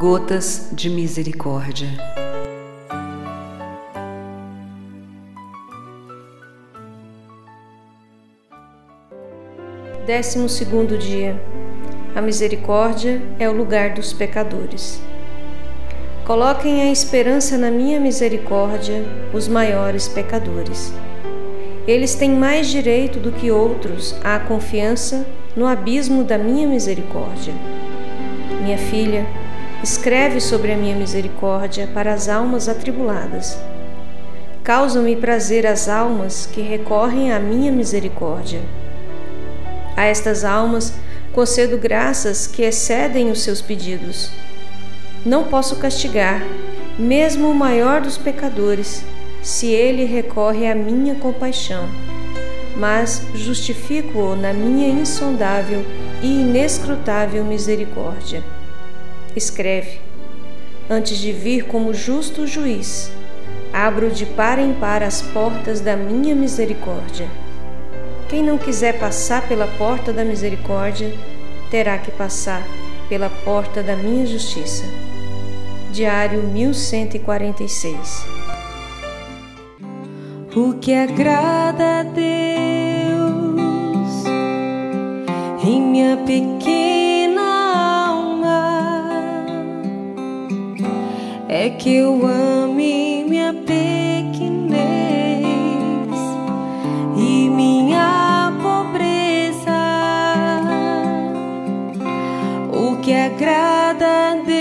Gotas de Misericórdia. Décimo segundo dia. A misericórdia é o lugar dos pecadores. Coloquem a esperança na minha misericórdia os maiores pecadores. Eles têm mais direito do que outros à confiança no abismo da minha misericórdia. Minha filha, escreve sobre a minha misericórdia para as almas atribuladas. Causam-me prazer as almas que recorrem à minha misericórdia. A estas almas concedo graças que excedem os seus pedidos. Não posso castigar, mesmo o maior dos pecadores, se ele recorre à minha compaixão, mas justifico-o na minha insondável e inescrutável misericórdia escreve: Antes de vir como justo juiz, abro de par em par as portas da minha misericórdia. Quem não quiser passar pela porta da misericórdia, terá que passar pela porta da minha justiça. Diário 1146 O que agrada a Deus em minha pequena é que eu ame minha pequenez e minha pobreza. O que agrada a Deus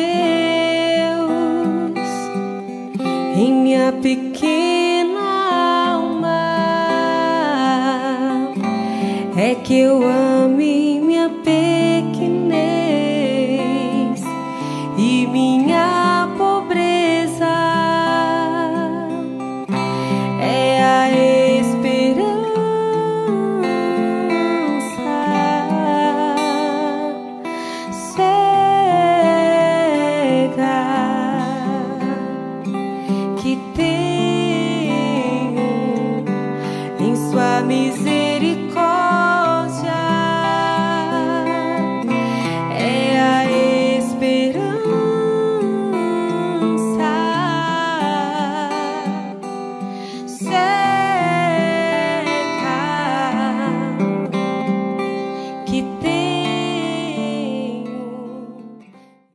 em minha pequena alma é que eu ame minha pequenez e minha misericórdia.